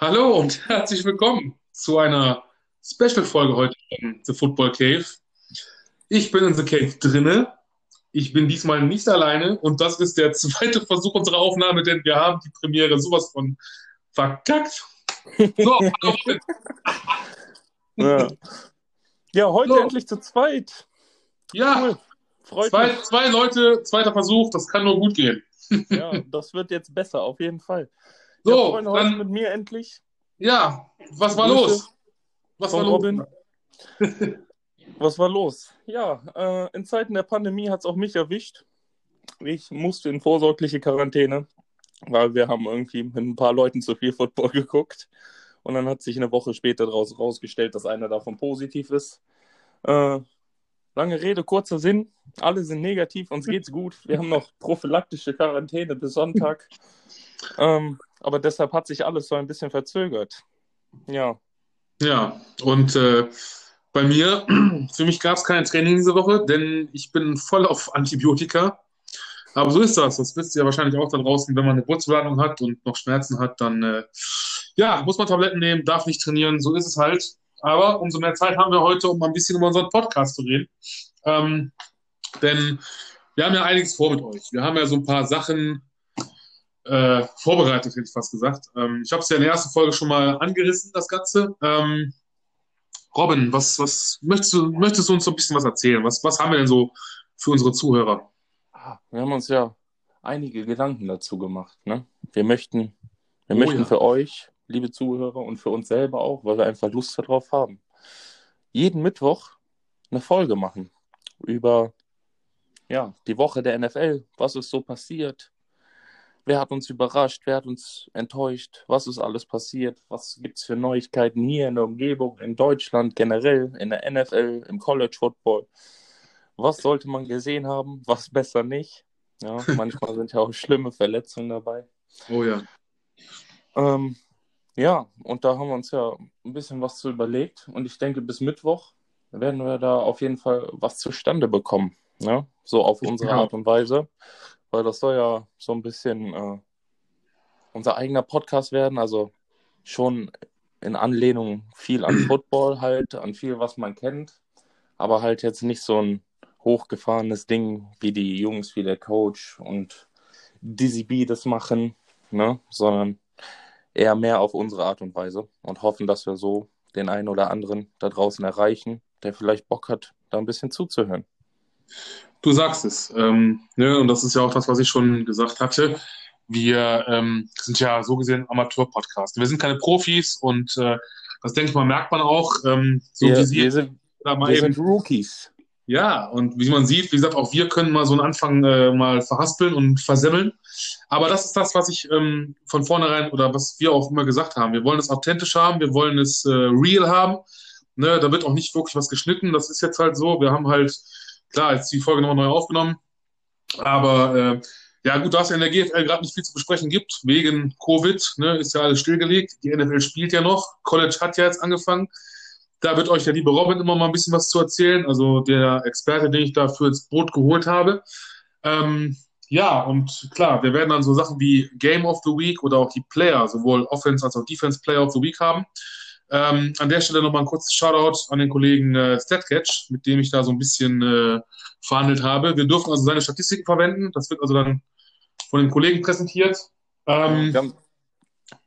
Hallo und herzlich willkommen zu einer Special-Folge heute in The Football Cave. Ich bin in The Cave drinne. Ich bin diesmal nicht alleine und das ist der zweite Versuch unserer Aufnahme, denn wir haben die Premiere sowas von verkackt. So, Ja, ja heute So. endlich zu zweit. ja, Cool. Freut zwei, mich. zwei Leute, zweiter Versuch, das kann nur gut gehen. Ja, das wird jetzt besser, auf jeden Fall. So, ja, dann, mit mir endlich. ja, was war Grüße los? Was war los? Was war los? Ja, äh, in Zeiten der Pandemie hat es auch mich erwischt. Ich musste in vorsorgliche Quarantäne, weil wir haben irgendwie mit ein paar Leuten zu viel Football geguckt. Und dann hat sich eine Woche später daraus rausgestellt, dass einer davon positiv ist. Äh, lange Rede, kurzer Sinn. Alle sind negativ, uns geht's gut. Wir haben noch prophylaktische Quarantäne bis Sonntag. Ähm, aber deshalb hat sich alles so ein bisschen verzögert. Ja, Ja, und äh, bei mir, für mich gab es kein Training diese Woche, denn ich bin voll auf Antibiotika. Aber so ist das. Das wisst ihr wahrscheinlich auch da draußen, wenn man eine Wurzelbehandlung hat und noch Schmerzen hat, dann äh, ja, muss man Tabletten nehmen, darf nicht trainieren, so ist es halt. Aber umso mehr Zeit haben wir heute, um mal ein bisschen über unseren Podcast zu reden. Ähm, denn wir haben ja einiges vor mit euch. Wir haben ja so ein paar Sachen äh, vorbereitet, hätte ich fast gesagt. Ähm, ich habe es ja in der ersten Folge schon mal angerissen, das Ganze. Ähm, Robin, was, was möchtest du, möchtest du uns so ein bisschen was erzählen? Was, was haben wir denn so für unsere Zuhörer? Ah, wir haben uns ja einige Gedanken dazu gemacht. Ne? Wir möchten, wir Oh möchten ja. für euch, liebe Zuhörer, und für uns selber auch, weil wir einfach Lust darauf haben, jeden Mittwoch eine Folge machen über ja, die Woche der NFL. Was ist so passiert? Wer hat uns überrascht? Wer hat uns enttäuscht? Was ist alles passiert? Was gibt es für Neuigkeiten hier in der Umgebung, in Deutschland generell, in der NFL, im College Football? Was sollte man gesehen haben? Was besser nicht? Ja, manchmal sind ja auch schlimme Verletzungen dabei. Oh ja. Ähm, ja, und da haben wir uns ja ein bisschen was zu überlegt. Und ich denke, bis Mittwoch werden wir da auf jeden Fall was zustande bekommen. Ne? So auf unsere Ja. Art und Weise. Weil das soll ja so ein bisschen äh, unser eigener Podcast werden. Also schon in Anlehnung viel an Football halt, an viel, was man kennt. Aber halt jetzt nicht so ein hochgefahrenes Ding, wie die Jungs, wie der Coach und Dizzy B das machen, ne? sondern eher mehr auf unsere Art und Weise und hoffen, dass wir so den einen oder anderen da draußen erreichen, der vielleicht Bock hat, da ein bisschen zuzuhören. Du sagst es. Ähm, ne, und das ist ja auch das, was ich schon gesagt hatte. Wir ähm, sind ja so gesehen Amateur-Podcast. Wir sind keine Profis und äh, das denke ich mal, merkt man auch. Ähm, so wir, wie Sie wir, sind, wir eben sind Rookies. Ja, und wie man sieht, wie gesagt, auch wir können mal so einen Anfang äh, mal verhaspeln und versemmeln. Aber das ist das, was ich ähm, von vornherein oder was wir auch immer gesagt haben. Wir wollen es authentisch haben, wir wollen es äh, real haben. Ne, da wird auch nicht wirklich was geschnitten. Das ist jetzt halt so. Wir haben halt, klar, jetzt die Folge nochmal neu aufgenommen. Aber äh, ja, gut, da es in der GFL gerade nicht viel zu besprechen gibt, wegen Covid, ne, ist ja alles stillgelegt. Die NFL spielt ja noch. College hat ja jetzt angefangen. Da wird euch der liebe Robin immer mal ein bisschen was zu erzählen, also der Experte, den ich dafür ins Boot geholt habe. Ähm, ja, und klar, wir werden dann so Sachen wie Game of the Week oder auch die Player, sowohl Offense als auch Defense Player of the Week haben. Ähm, an der Stelle nochmal ein kurzes Shoutout an den Kollegen äh, Statcatch, mit dem ich da so ein bisschen äh, verhandelt habe. Wir dürfen also seine Statistiken verwenden. Das wird also dann von den Kollegen präsentiert. Ähm, Ganz,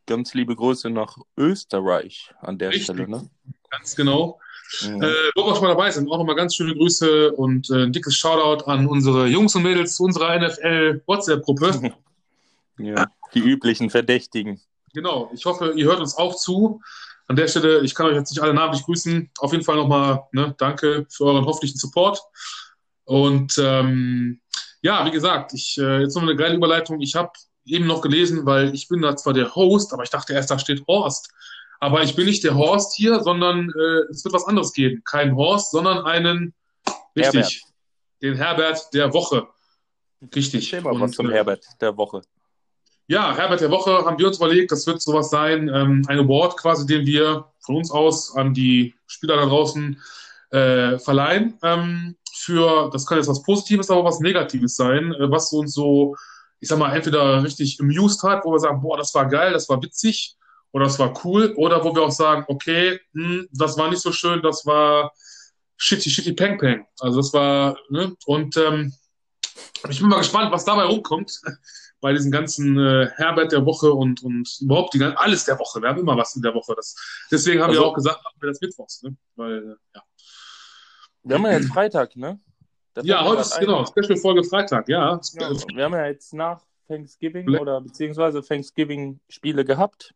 ganz liebe Grüße nach Österreich an der Richtig. Stelle. Ne? Ganz genau. Mhm. Äh, wo wir schon mal dabei sind, auch nochmal ganz schöne Grüße und äh, ein dickes Shoutout an unsere Jungs und Mädels zu unserer NFL-WhatsApp-Gruppe. ja, die üblichen Verdächtigen. Genau, ich hoffe, ihr hört uns auch zu. An der Stelle, ich kann euch jetzt nicht alle namentlich grüßen. Auf jeden Fall nochmal ne, danke für euren hoffentlichen Support. Und ähm, ja, wie gesagt, ich äh, jetzt noch eine geile Überleitung. Ich habe eben noch gelesen, weil ich bin da zwar der Host, aber ich dachte erst, da steht Horst. Aber ich bin nicht der Horst hier, sondern äh, es wird was anderes geben. Kein Horst, sondern einen, richtig, den Herbert der Woche. Richtig. Erzähl mal was zum äh, Herbert der Woche. ja, Herbert der Woche haben wir uns überlegt, das wird sowas sein, ähm, ein Award quasi, den wir von uns aus an die Spieler da draußen äh, verleihen. Ähm, für, das kann jetzt was Positives, aber was Negatives sein, äh, was uns so, ich sag mal, entweder richtig amused hat, wo wir sagen, boah, das war geil, das war witzig, oder das war cool, oder wo wir auch sagen, okay, hm, das war nicht so schön, das war shitty, shitty, peng, peng. Also das war, ne? Und ähm, ich bin mal gespannt, was dabei rumkommt bei diesen ganzen äh, Herbert der Woche und, und überhaupt die, alles der Woche. Wir haben immer was in der Woche. Das, deswegen haben also, wir auch gesagt, machen wir das Mittwochs, ne? Weil, äh, ja. Wir haben ja jetzt Freitag, ne? ja, heute ist, genau, Special-Folge Freitag, ja. ja. Wir haben ja jetzt nach Thanksgiving Black. oder beziehungsweise Thanksgiving-Spiele gehabt.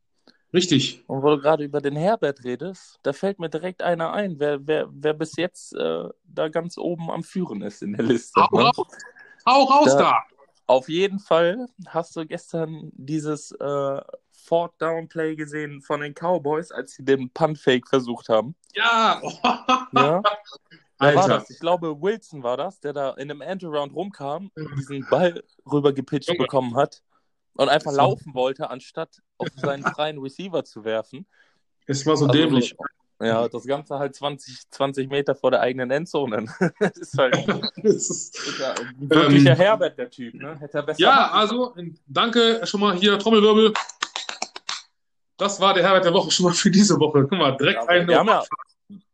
Richtig. Und wo du gerade über den Herbert redest, da fällt mir direkt einer ein, wer, wer, wer bis jetzt äh, da ganz oben am Führen ist in der Liste. Hau, ne? raus, Hau raus da, da! Auf jeden Fall hast du gestern dieses äh, Fourth Down Play gesehen von den Cowboys, als sie den Punt Fake versucht haben. Ja! ja? Wer war das? Ich glaube, Wilson war das, der da in einem Endaround rumkam, diesen Ball rübergepitcht bekommen hat und einfach so. laufen wollte, anstatt auf seinen freien Receiver zu werfen. Es war so also dämlich. So, ja, das Ganze halt 20, 20 Meter vor der eigenen Endzone. das ist halt das ist, ja ein wirklicher ähm, Herbert, der Typ. Ne? Hätte er besser ja, also danke schon mal hier, Trommelwirbel. Das war der Herbert der Woche schon mal für diese Woche. Guck mal, direkt ja, ein. Wir haben ja,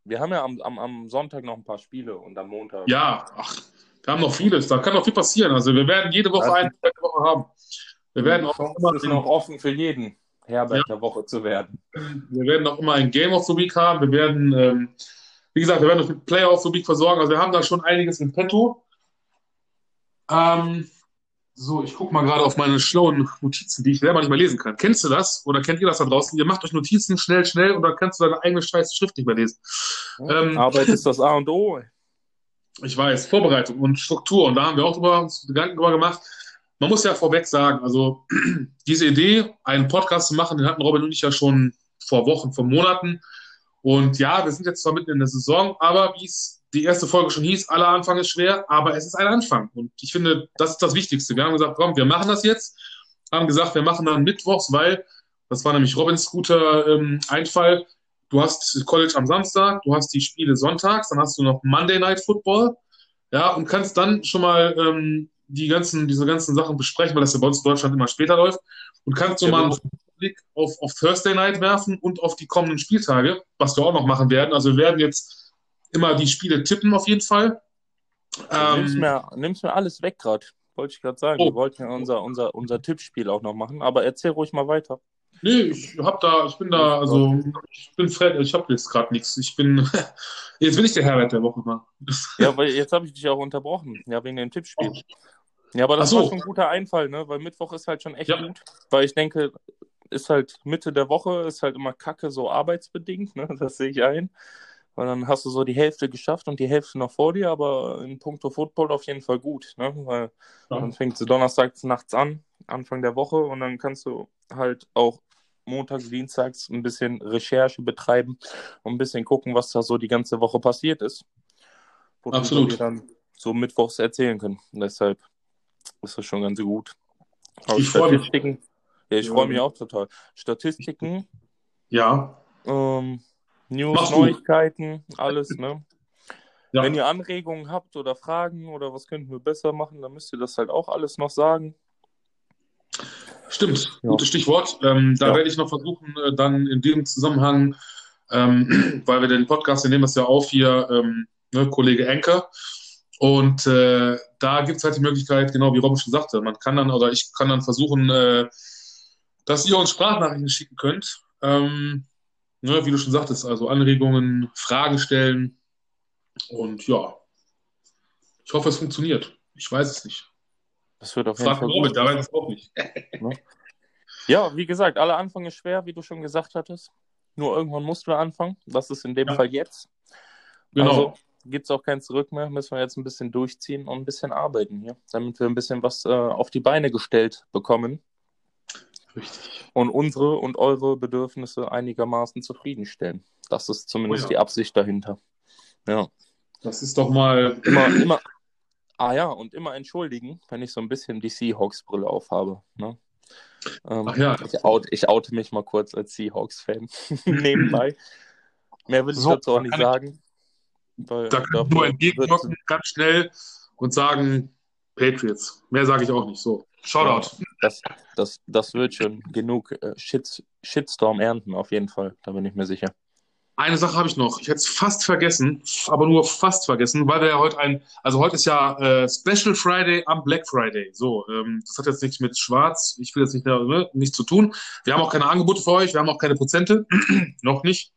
wir haben ja am, am, am Sonntag noch ein paar Spiele und am Montag. Ja, ach, wir haben noch vieles. Da kann noch viel passieren. Also wir werden jede Woche eine Woche haben. Wir werden auch immer ist noch offen für jeden, Herbert ja. der Woche zu werden. Wir werden auch immer ein Game of the Week haben. Wir werden, ähm, wie gesagt, wir werden uns mit Player of the Week versorgen. Also wir haben da schon einiges in petto. Ähm, so, ich gucke mal gerade auf meine schlauen Notizen, die ich selber nicht mehr lesen kann. Kennst du das? Oder kennt ihr das da draußen? Ihr macht euch Notizen schnell, schnell und dann kannst du deine eigene scheiß Schrift nicht mehr lesen. ähm, Arbeit ist das A und O. Ich weiß, Vorbereitung und Struktur. Und da haben wir auch drüber, uns Gedanken drüber gemacht. Man muss ja vorweg sagen, also diese Idee, einen Podcast zu machen, den hatten Robin und ich ja schon vor Wochen, vor Monaten. Und ja, wir sind jetzt zwar mitten in der Saison, aber wie es die erste Folge schon hieß, aller Anfang ist schwer, aber es ist ein Anfang. Und ich finde, das ist das Wichtigste. Wir haben gesagt, komm, wir machen das jetzt. Haben gesagt, wir machen dann Mittwochs, weil, das war nämlich Robins guter ähm, Einfall, du hast College am Samstag, du hast die Spiele sonntags, dann hast du noch Monday Night Football, ja, und kannst dann schon mal ähm, die ganzen, diese ganzen Sachen besprechen, weil das ja bei uns in Deutschland immer später läuft. Und kannst du ja, mal einen Blick auf, auf Thursday Night werfen und auf die kommenden Spieltage, was wir auch noch machen werden. Also wir werden jetzt immer die Spiele tippen auf jeden Fall. Ähm, nimmst, mir, mir alles weg gerade, wollte ich gerade sagen. Oh. Wir wollten ja unser, unser, unser Tippspiel auch noch machen, aber erzähl ruhig mal weiter. Nee, ich hab da, ich bin da, also ich bin Fred, ich habe jetzt gerade nichts. Ich bin, jetzt bin ich der Herbert der Woche mal. Ja, weil jetzt habe ich dich auch unterbrochen, ja, wegen dem Tippspiel. Ja, aber das so. war schon ein guter Einfall, ne? Weil Mittwoch ist halt schon echt ja. gut. Weil ich denke, ist halt Mitte der Woche, ist halt immer kacke, so arbeitsbedingt, ne? Das sehe ich ein. Weil dann hast du so die Hälfte geschafft und die Hälfte noch vor dir, aber in puncto Football auf jeden Fall gut, ne? Weil ja. dann fängt sie donnerstags nachts an, Anfang der Woche, und dann kannst du halt auch montags, dienstags ein bisschen Recherche betreiben und ein bisschen gucken, was da so die ganze Woche passiert ist. Wo Absolut. wir dann so mittwochs erzählen können. Deshalb ist das schon ganz gut. Aber ich freue mich. Ja, ich ja. freue mich auch total. Statistiken. Ja. Ähm, News, Machst Neuigkeiten, du. alles, ne? Ja. Wenn ihr Anregungen habt oder Fragen oder was könnten wir besser machen, dann müsst ihr das halt auch alles noch sagen. Stimmt, ja. gutes Stichwort. Ähm, da ja. werde ich noch versuchen, äh, dann in diesem Zusammenhang, ähm, weil wir den Podcast, wir nehmen das ja auf hier, ähm, ne, Kollege Enker, und äh, da gibt es halt die Möglichkeit, genau wie Robin schon sagte, man kann dann oder ich kann dann versuchen, äh, dass ihr uns Sprachnachrichten schicken könnt. Ähm, ne, wie du schon sagtest, also Anregungen, Fragen stellen. Und ja, ich hoffe, es funktioniert. Ich weiß es nicht. Das wird auf jeden Frag Fall gut. Da weiß es auch nicht. Ne? ja, wie gesagt, aller Anfang ist schwer, wie du schon gesagt hattest. Nur irgendwann mussten wir anfangen. Das ist in dem ja. Fall jetzt. Genau. Also, gibt es auch kein Zurück mehr. Müssen wir jetzt ein bisschen durchziehen und ein bisschen arbeiten hier, damit wir ein bisschen was äh, auf die Beine gestellt bekommen. Richtig. Und unsere und eure Bedürfnisse einigermaßen zufriedenstellen. Das ist zumindest oh ja. die Absicht dahinter. Ja. Das ist doch mal. Immer, immer. Ah ja, und immer entschuldigen, wenn ich so ein bisschen die Seahawks-Brille aufhabe. Ne? Ähm, Ach ja. Ich, out, ich oute mich mal kurz als Seahawks-Fan nebenbei. Mehr will ich so, dazu auch nicht sagen. Weil da kann nur entgegenwirken, ganz schnell und sagen Patriots. Mehr sage ich auch nicht so. Shoutout. Das, das, das wird schon genug äh, Shit, Shitstorm ernten, auf jeden Fall. Da bin ich mir sicher. Eine Sache habe ich noch. Ich hätte es fast vergessen, aber nur fast vergessen, weil wir ja heute ein, also heute ist ja äh, Special Friday am Black Friday. So, ähm, das hat jetzt nichts mit Schwarz, ich will jetzt nicht, ne, nichts zu tun. Wir haben auch keine Angebote für euch, wir haben auch keine Prozente, noch nicht.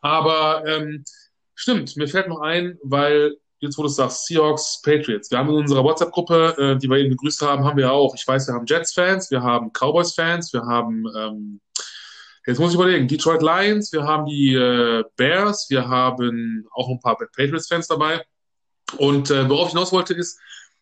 Aber ähm, stimmt, mir fällt noch ein, weil jetzt wo du sagst, Seahawks, Patriots. Wir haben in unserer WhatsApp-Gruppe, äh, die wir eben begrüßt haben, haben wir auch, ich weiß, wir haben Jets-Fans, wir haben Cowboys-Fans, wir haben ähm, Jetzt muss ich überlegen. Detroit Lions, wir haben die äh, Bears, wir haben auch ein paar Patriots-Fans dabei. Und äh, worauf ich hinaus wollte, ist,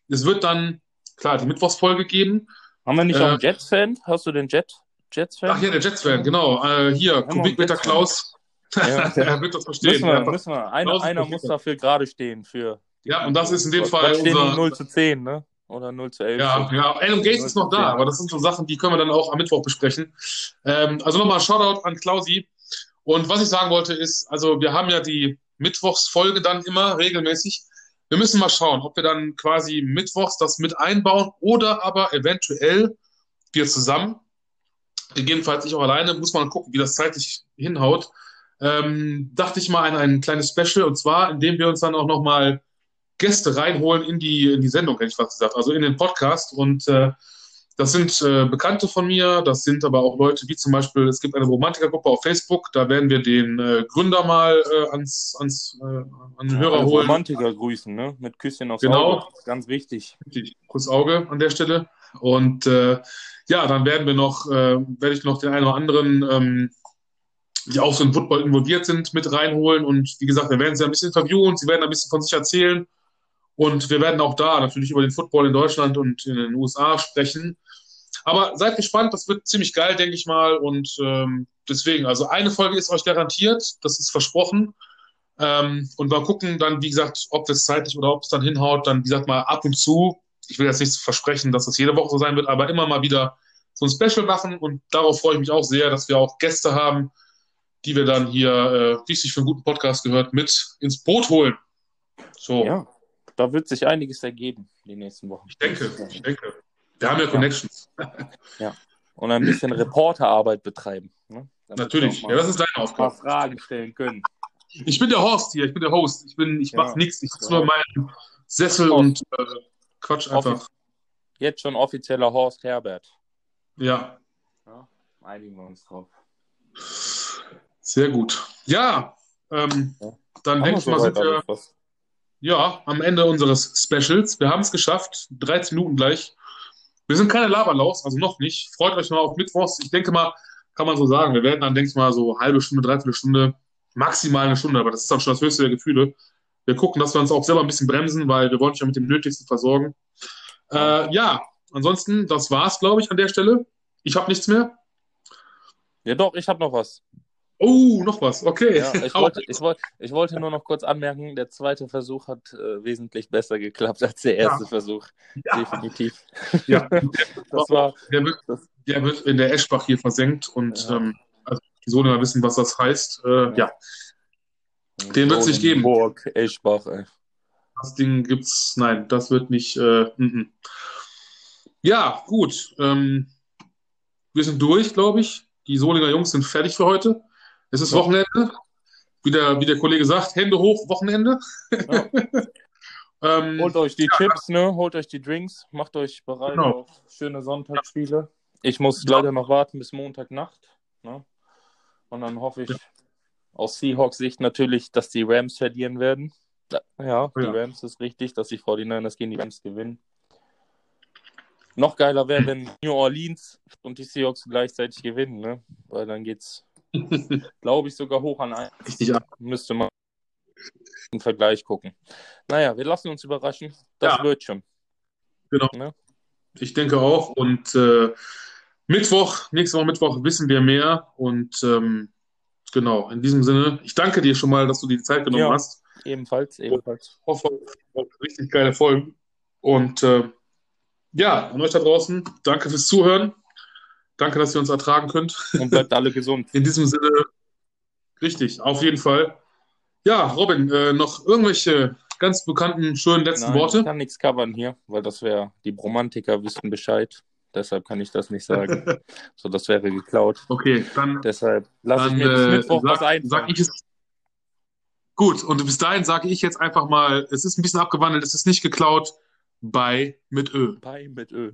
es wird dann, klar, die Mittwochsfolge geben. Haben wir nicht äh, auch einen Jets-Fan? Hast du den Jet? Jets-Fan? Ach ja, der Jets-Fan, genau. Äh, hier, Kubikmeter Klaus. Ja, er wird das verstehen. Müssen wir, müssen wir. Einer, einer muss dafür gerade stehen für. Ja, und das ist in dem Fall unser... 0 zu 10, ne? Oder 0 zu 11. Ja, ja, Adam Gates ist noch da, aber das sind so Sachen, die können wir dann auch am Mittwoch besprechen. Ähm, also nochmal Shoutout an Klausi. Und was ich sagen wollte ist, also wir haben ja die Mittwochsfolge dann immer regelmäßig. Wir müssen mal schauen, ob wir dann quasi Mittwochs das mit einbauen oder aber eventuell wir zusammen, gegebenenfalls ich auch alleine, muss man gucken, wie das zeitlich hinhaut. Ähm, dachte ich mal an ein kleines Special und zwar, indem wir uns dann auch nochmal Gäste reinholen in die, in die Sendung, hätte ich fast gesagt, also in den Podcast. Und äh, das sind äh, Bekannte von mir, das sind aber auch Leute wie zum Beispiel, es gibt eine Romantikergruppe auf Facebook, da werden wir den äh, Gründer mal äh, ans, ans äh, an den ja, Hörer holen. Romantiker grüßen, ne? Mit Küsschen aufs genau. Auge. Ganz wichtig. Richtig. Kuss Auge an der Stelle. Und äh, ja, dann werden wir noch, äh, werde ich noch den einen oder anderen, ähm, die auch so in Football involviert sind, mit reinholen. Und wie gesagt, wir werden sie ein bisschen interviewen, sie werden ein bisschen von sich erzählen. Und wir werden auch da natürlich über den Football in Deutschland und in den USA sprechen. Aber seid gespannt, das wird ziemlich geil, denke ich mal. Und ähm, deswegen, also eine Folge ist euch garantiert, das ist versprochen. Ähm, und mal gucken dann, wie gesagt, ob das zeitlich oder ob es dann hinhaut, dann, wie gesagt, mal ab und zu. Ich will jetzt nicht versprechen, dass das jede Woche so sein wird, aber immer mal wieder so ein Special machen. Und darauf freue ich mich auch sehr, dass wir auch Gäste haben, die wir dann hier, äh, sich für einen guten Podcast gehört, mit ins Boot holen. So. Ja, da wird sich einiges ergeben die nächsten Wochen. Ich denke, ich denke. Wir haben ja Connections. Ja. Und ein bisschen Reporterarbeit betreiben. Ne? Natürlich, ja, das ist deine Aufgabe. Ein paar Fragen stellen können. Ich bin der Horst hier, ich bin der Host. Ich, bin, ich ja. mache nichts, ich sitze nur in meinem Sessel und äh, quatsch einfach. Jetzt schon offizieller Horst Herbert. Ja. ja. Einigen wir uns drauf. Sehr gut. Ja, ähm, ja. dann denke ich mal, sind wir. Ja, am Ende unseres Specials. Wir haben es geschafft. 13 Minuten gleich. Wir sind keine Laberlaus, also noch nicht. Freut euch mal auf Mittwochs. Ich denke mal, kann man so sagen. Wir werden dann, denke ich mal, so halbe Stunde, dreiviertel Stunde, maximal eine Stunde, aber das ist dann schon das höchste der Gefühle. Wir gucken, dass wir uns auch selber ein bisschen bremsen, weil wir wollen euch ja mit dem Nötigsten versorgen. Äh, ja, ansonsten, das war's, glaube ich, an der Stelle. Ich habe nichts mehr. Ja, doch, ich habe noch was. Oh, noch was, okay. Ja, ich, wollte, ich, wollte, ich, wollte, nur noch kurz anmerken, der zweite Versuch hat äh, wesentlich besser geklappt als der erste ja. Versuch. Ja. Definitiv. Ja, das war, der, wird, der wird in der Eschbach hier versenkt und ähm, also die Sohne wissen, was das heißt. Äh, ja. Den wird es nicht geben. Burg, Eschbach, ey. Das Ding gibt's, nein, das wird nicht. Äh, n -n. Ja, gut. Ähm, wir sind durch, glaube ich. Die Solinger Jungs sind fertig für heute. Es ist ja. Wochenende. Wie der, wie der Kollege sagt, Hände hoch, Wochenende. Ja. ähm, Holt euch die ja. Chips, ne? Holt euch die Drinks, macht euch bereit genau. auf schöne Sonntagsspiele. Ich muss leider noch warten bis Montagnacht. Ne? Und dann hoffe ich aus Seahawks Sicht natürlich, dass die Rams verlieren werden. Ja, die Rams ist richtig, dass die 49ers gegen die Rams gewinnen. Noch geiler wäre, wenn New Orleans und die Seahawks gleichzeitig gewinnen, ne? Weil dann geht's Glaube ich sogar hoch an ein. Richtig ab. Müsste man im Vergleich gucken. Naja, wir lassen uns überraschen. Das ja. wird schon. Genau. Ne? Ich denke auch. Und äh, Mittwoch, nächste Woche Mittwoch wissen wir mehr. Und ähm, genau, in diesem Sinne, ich danke dir schon mal, dass du die Zeit genommen ja, hast. Ebenfalls, ebenfalls. Ich hoffe richtig geile Folgen. Und äh, ja, an euch da draußen, danke fürs Zuhören. Danke, dass ihr uns ertragen könnt. Und bleibt alle gesund. In diesem Sinne, richtig, auf jeden Fall. Ja, Robin, äh, noch irgendwelche ganz bekannten, schönen letzten Nein, ich Worte. kann nichts covern hier, weil das wäre, die Bromantiker wüssten Bescheid. Deshalb kann ich das nicht sagen. so, das wäre geklaut. Okay, dann, Deshalb lasse ich mir bis äh, Mittwoch was sag, einfallen. ich es. Gut, und bis dahin sage ich jetzt einfach mal, es ist ein bisschen abgewandelt, es ist nicht geklaut bei mit Ö. Bei mit Ö.